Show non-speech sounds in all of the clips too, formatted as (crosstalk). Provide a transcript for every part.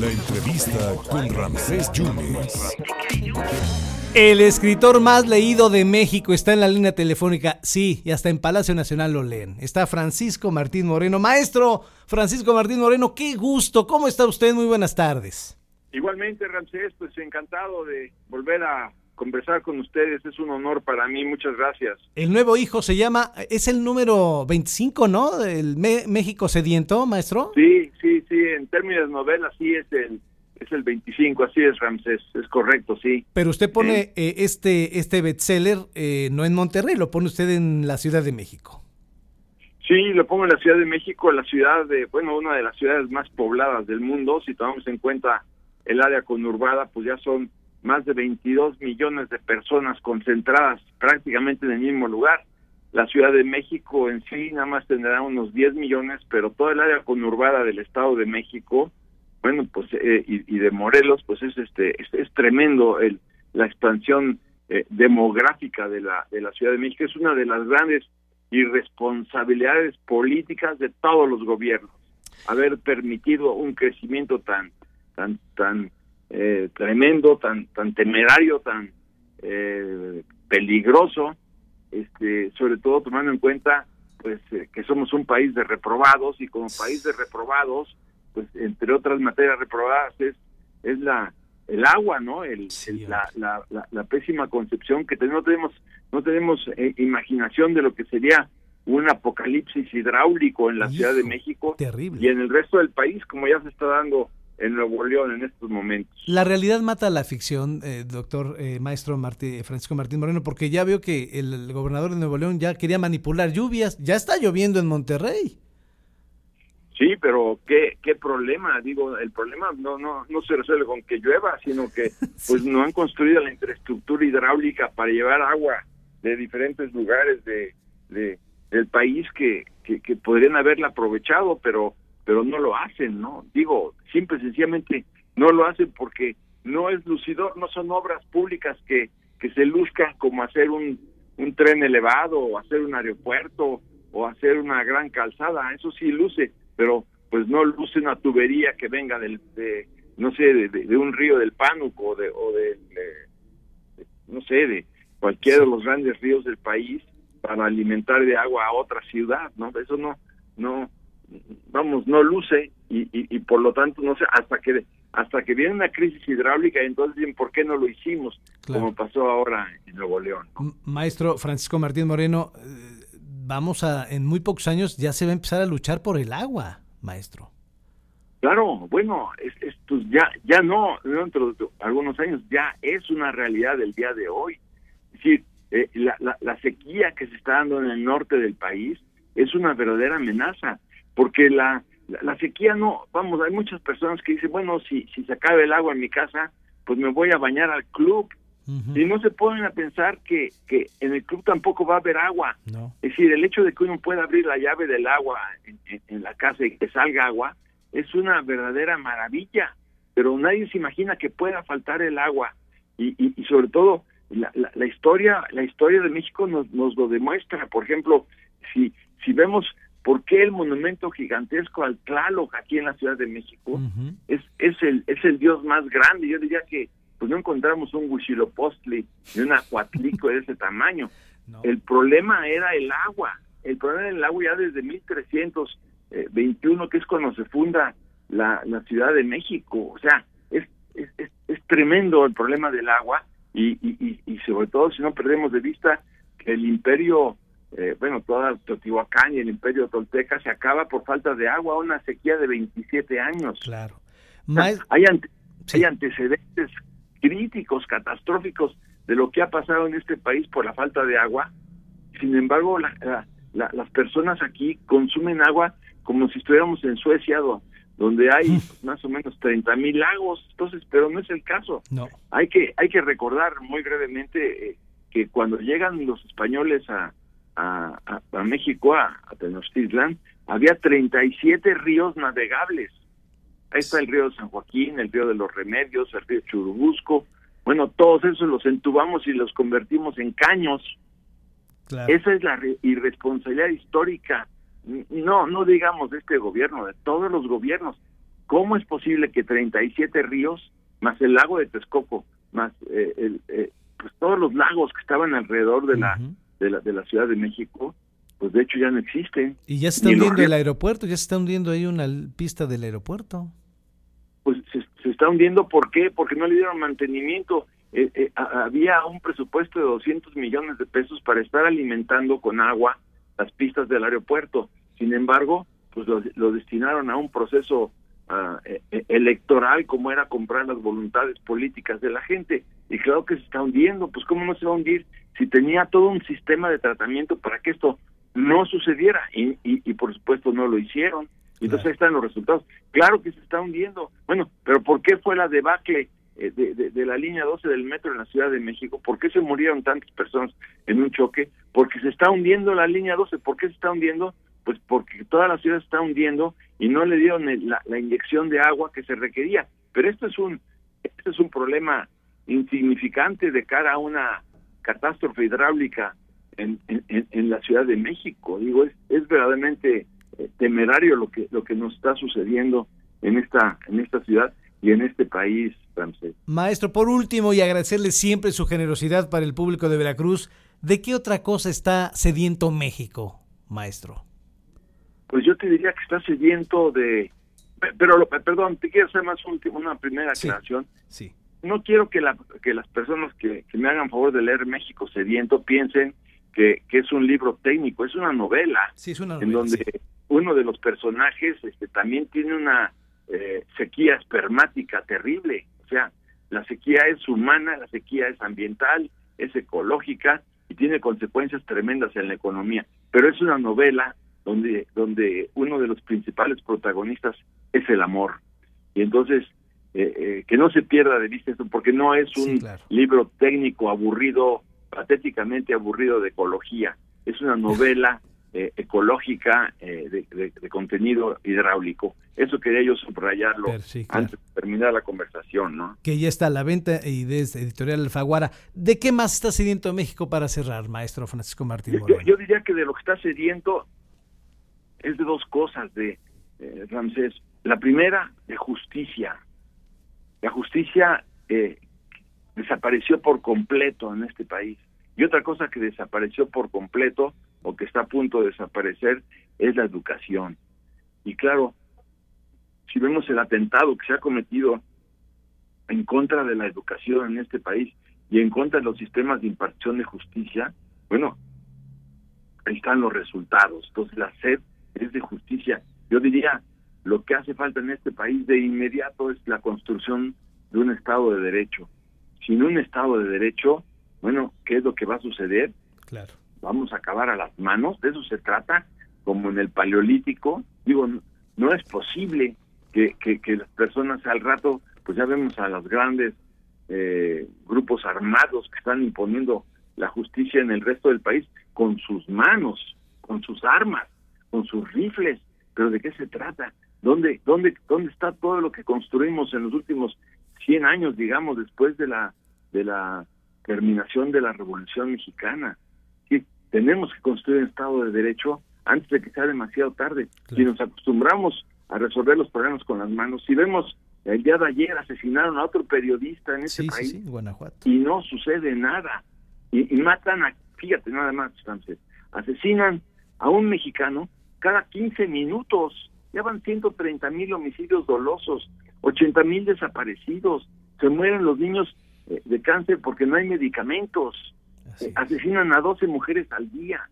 La entrevista con Ramsés Yunes. El escritor más leído de México está en la línea telefónica. Sí, y hasta en Palacio Nacional lo leen. Está Francisco Martín Moreno. Maestro Francisco Martín Moreno, qué gusto. ¿Cómo está usted? Muy buenas tardes. Igualmente, Ramsés, pues encantado de volver a conversar con ustedes. Es un honor para mí. Muchas gracias. El nuevo hijo se llama, es el número 25, ¿no? El México Sediento, maestro. Sí, sí, sí. En términos de novela, sí es el es el 25, así es, Ramsés, es correcto, sí. Pero usted pone eh, este, este bestseller eh, no en Monterrey, lo pone usted en la Ciudad de México. Sí, lo pongo en la Ciudad de México, la ciudad de, bueno, una de las ciudades más pobladas del mundo, si tomamos en cuenta el área conurbada, pues ya son más de 22 millones de personas concentradas prácticamente en el mismo lugar. La Ciudad de México en sí nada más tendrá unos 10 millones, pero toda el área conurbada del Estado de México, bueno, pues eh, y, de Morelos, pues es este es, tremendo el la expansión eh, demográfica de la de la Ciudad de México es una de las grandes irresponsabilidades políticas de todos los gobiernos haber permitido un crecimiento tan tan tan eh, tremendo tan tan temerario tan peligroso este sobre todo tomando en cuenta pues que somos un país de reprobados y como país de reprobados pues entre otras materias reprobadas es, es la el agua, ¿no? El, la, la, la, pésima concepción que no tenemos no tenemos eh, imaginación de lo que sería un apocalipsis hidráulico en la Ciudad de México terrible. y en el resto del país, como ya se está dando en Nuevo León en estos momentos. La realidad mata la ficción, eh, doctor eh, maestro Martí, Francisco Martín Moreno, porque ya veo que el gobernador de Nuevo León ya quería manipular lluvias, ya está lloviendo en Monterrey. Sí, pero qué, qué problema, digo, el problema no, no, no se resuelve con que llueva, sino que (laughs) pues no han construido la infraestructura hidráulica para llevar agua de diferentes lugares de, de del país que, que, podrían haberla aprovechado, pero pero no lo hacen, ¿no? Digo, simple sencillamente no lo hacen porque no es lucidor, no son obras públicas que, que se luzcan como hacer un, un tren elevado o hacer un aeropuerto o hacer una gran calzada, eso sí luce, pero pues no luce una tubería que venga del, de, no sé, de, un río del Pánuco o de, o de, no sé, de cualquiera de los grandes ríos del país para alimentar de agua a otra ciudad, ¿no? Eso no, no, vamos, no luce y, y, por lo tanto, no sé, hasta que hasta que viene una crisis hidráulica, entonces bien, ¿por qué no lo hicimos? Como pasó ahora en Nuevo León. Maestro Francisco Martín Moreno, eh, vamos a, en muy pocos años ya se va a empezar a luchar por el agua, maestro. Claro, bueno, es, pues ya, ya no, dentro de algunos años ya es una realidad del día de hoy. Es decir, eh, la, la, sequía que se está dando en el norte del país es una verdadera amenaza, porque la, la, sequía no, vamos, hay muchas personas que dicen, bueno, si, si se acaba el agua en mi casa, pues me voy a bañar al club, y no se ponen a pensar que, que en el club tampoco va a haber agua. Es decir, el hecho de que uno pueda abrir la llave del agua en, la casa y que salga agua es una verdadera maravilla, pero nadie se imagina que pueda faltar el agua. Y, y, sobre todo, la, la, historia la historia de México nos, nos lo demuestra. Por ejemplo, si, si vemos por qué el monumento gigantesco al Tlaloc aquí en la Ciudad de México es, es, el, es el dios más grande. Yo diría que pues no encontramos un Huitzilopochtli ni un acuatlico de ese tamaño. (laughs) El problema era el agua. El problema era el agua ya desde 1321, que es cuando se funda la, la Ciudad de México. O sea, es, es, es, tremendo el problema del agua y, y, y, sobre todo si no perdemos de vista que el imperio, eh, bueno, toda Teotihuacán y el imperio tolteca se acaba por falta de agua, una sequía de 27 años. Claro. hay, hay antecedentes críticos, catastróficos de lo que ha pasado en este país por la falta de agua. Sin embargo, las personas aquí consumen agua como si estuviéramos en Suecia, donde hay más o menos 30 mil lagos. Entonces, pero no es el caso. No. Hay que hay que recordar muy brevemente eh, que cuando llegan los españoles a, a, a, México, a, a Tenochtitlan, había 37 ríos navegables Ahí está el río de San Joaquín, el río de los Remedios, el río Churubusco. Bueno, todos esos los entubamos y los convertimos en caños. Esa es la irresponsabilidad histórica no, no digamos de este gobierno, de todos los gobiernos. ¿Cómo es posible que 37 ríos, más el lago de Texcoco, más eh, el, eh, pues todos los lagos que estaban alrededor de, la, de, la, de la Ciudad de México, pues de hecho ya no existen. Y ya se está hundiendo el aeropuerto, ya se está hundiendo ahí una pista del aeropuerto. Pues se, está hundiendo, ¿por qué? Porque no le dieron mantenimiento. Eh, eh, había un presupuesto de 200 millones de pesos para estar alimentando con agua las pistas del aeropuerto. Sin embargo, pues lo, destinaron a un proceso e, electoral como era comprar las voluntades políticas de la gente. Y claro que se está hundiendo, pues ¿cómo no se va a hundir si tenía todo un sistema de tratamiento para que esto no sucediera y, y, por supuesto no lo hicieron. Entonces ahí están los resultados. Claro que se está hundiendo. Bueno, pero ¿por qué fue la debacle eh, de, de, la línea 12 del metro en la Ciudad de México? ¿Por qué se murieron tantas personas en un choque? Porque se está hundiendo la línea 12. ¿Por qué se está hundiendo? Pues porque toda la ciudad se está hundiendo y no le dieron la, la inyección de agua que se requería. Pero esto es un esto es un problema insignificante de cara a una catástrofe hidráulica en, en, la Ciudad de México. Digo, es, es verdaderamente eh, temerario lo que lo que nos está sucediendo en esta en esta ciudad y en este país francés. Maestro, por último y agradecerle siempre su generosidad para el público de Veracruz, ¿de qué otra cosa está sediento México, maestro? Pues yo te diría que está sediento de pero perdón, te quiero hacer más último una primera aclaración. Sí. No quiero que la que las personas que, que me hagan favor de leer México sediento piensen que, es un libro técnico, es una novela, sí, es una novela en donde uno de los personajes este, también tiene una eh, sequía espermática terrible, o sea, la sequía es humana, la sequía es ambiental, es ecológica y tiene consecuencias tremendas en la economía, pero es una novela donde, donde uno de los principales protagonistas es el amor. Y entonces, eh, eh, que no se pierda de vista eso, porque no es un libro técnico aburrido patéticamente aburrido de ecología. Es una novela (laughs) eh, ecológica eh, de, contenido hidráulico. Eso quería yo subrayarlo antes de terminar la conversación, ¿no? Que ya está a la venta y desde Editorial Alfaguara. ¿De qué más está sediento México para cerrar, maestro Francisco Martín yo, yo, diría que de lo que está sediento es de dos cosas, de eh, Ramsés. La primera, de justicia. La justicia eh, desapareció por completo en este país. Y otra cosa que desapareció por completo o que está a punto de desaparecer es la educación. Y claro, si vemos el atentado que se ha cometido en contra de la educación en este país y en contra de los sistemas de impartición de justicia, bueno, ahí están los resultados. Entonces la sed es de justicia. Yo diría, lo que hace falta en este país de inmediato es la construcción de un Estado de Derecho sin un Estado de Derecho, bueno, ¿qué es lo que va a suceder? Claro. Vamos a acabar a las manos, de eso se trata, como en el Paleolítico. Digo, no, es posible que, que, las personas al rato, pues ya vemos a los grandes eh, grupos armados que están imponiendo la justicia en el resto del país con sus manos, con sus armas, con sus rifles. Pero ¿de qué se trata? ¿Dónde, dónde, dónde está todo lo que construimos en los últimos 100 años, digamos, después de la, de la terminación de la Revolución Mexicana. Sí, tenemos que construir un Estado de Derecho antes de que sea demasiado tarde. Si nos acostumbramos a resolver los problemas con las manos, si vemos el día de ayer asesinaron a otro periodista en ese país Guanajuato. y no sucede nada y, matan a, fíjate nada más, asesinan a un mexicano cada 15 minutos. Ya van 130 mil homicidios dolosos. 80 mil desaparecidos, se mueren los niños eh, de cáncer porque no hay medicamentos, asesinan a 12 mujeres al día,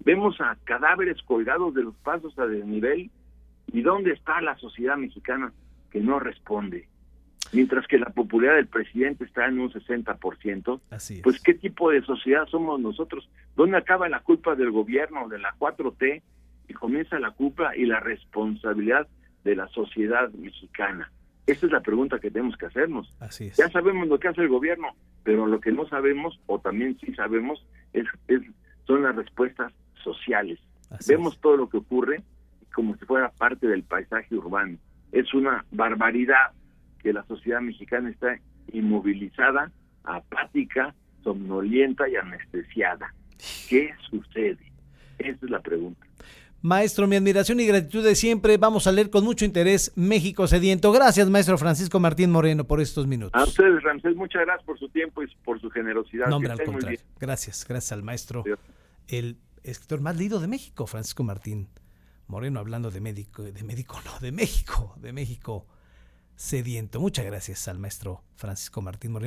vemos a cadáveres colgados de los pasos a desnivel, ¿y dónde está la sociedad mexicana que no responde? Mientras que la popularidad del presidente está en un 60%, Así pues ¿qué tipo de sociedad somos nosotros? ¿Dónde acaba la culpa del gobierno, de la 4T, y comienza la culpa y la responsabilidad de la sociedad mexicana? Esa es la pregunta que tenemos que hacernos. Así Ya sabemos lo que hace el gobierno, pero lo que no sabemos, o también sí sabemos, es, son las respuestas sociales. Vemos todo lo que ocurre como si fuera parte del paisaje urbano. Es una barbaridad que la sociedad mexicana está inmovilizada, apática, somnolienta y anestesiada. ¿Qué sucede? Esa es la pregunta. Maestro, mi admiración y gratitud de siempre. Vamos a leer con mucho interés México Sediento. Gracias, maestro Francisco Martín Moreno, por estos minutos. A ustedes, Ramsés, muchas gracias por su tiempo y por su generosidad. No, hombre, al contrario. Gracias, gracias al maestro. El escritor más leído de México, Francisco Martín Moreno, hablando de médico, de médico, no, de México, de México Sediento. Muchas gracias al maestro Francisco Martín Moreno.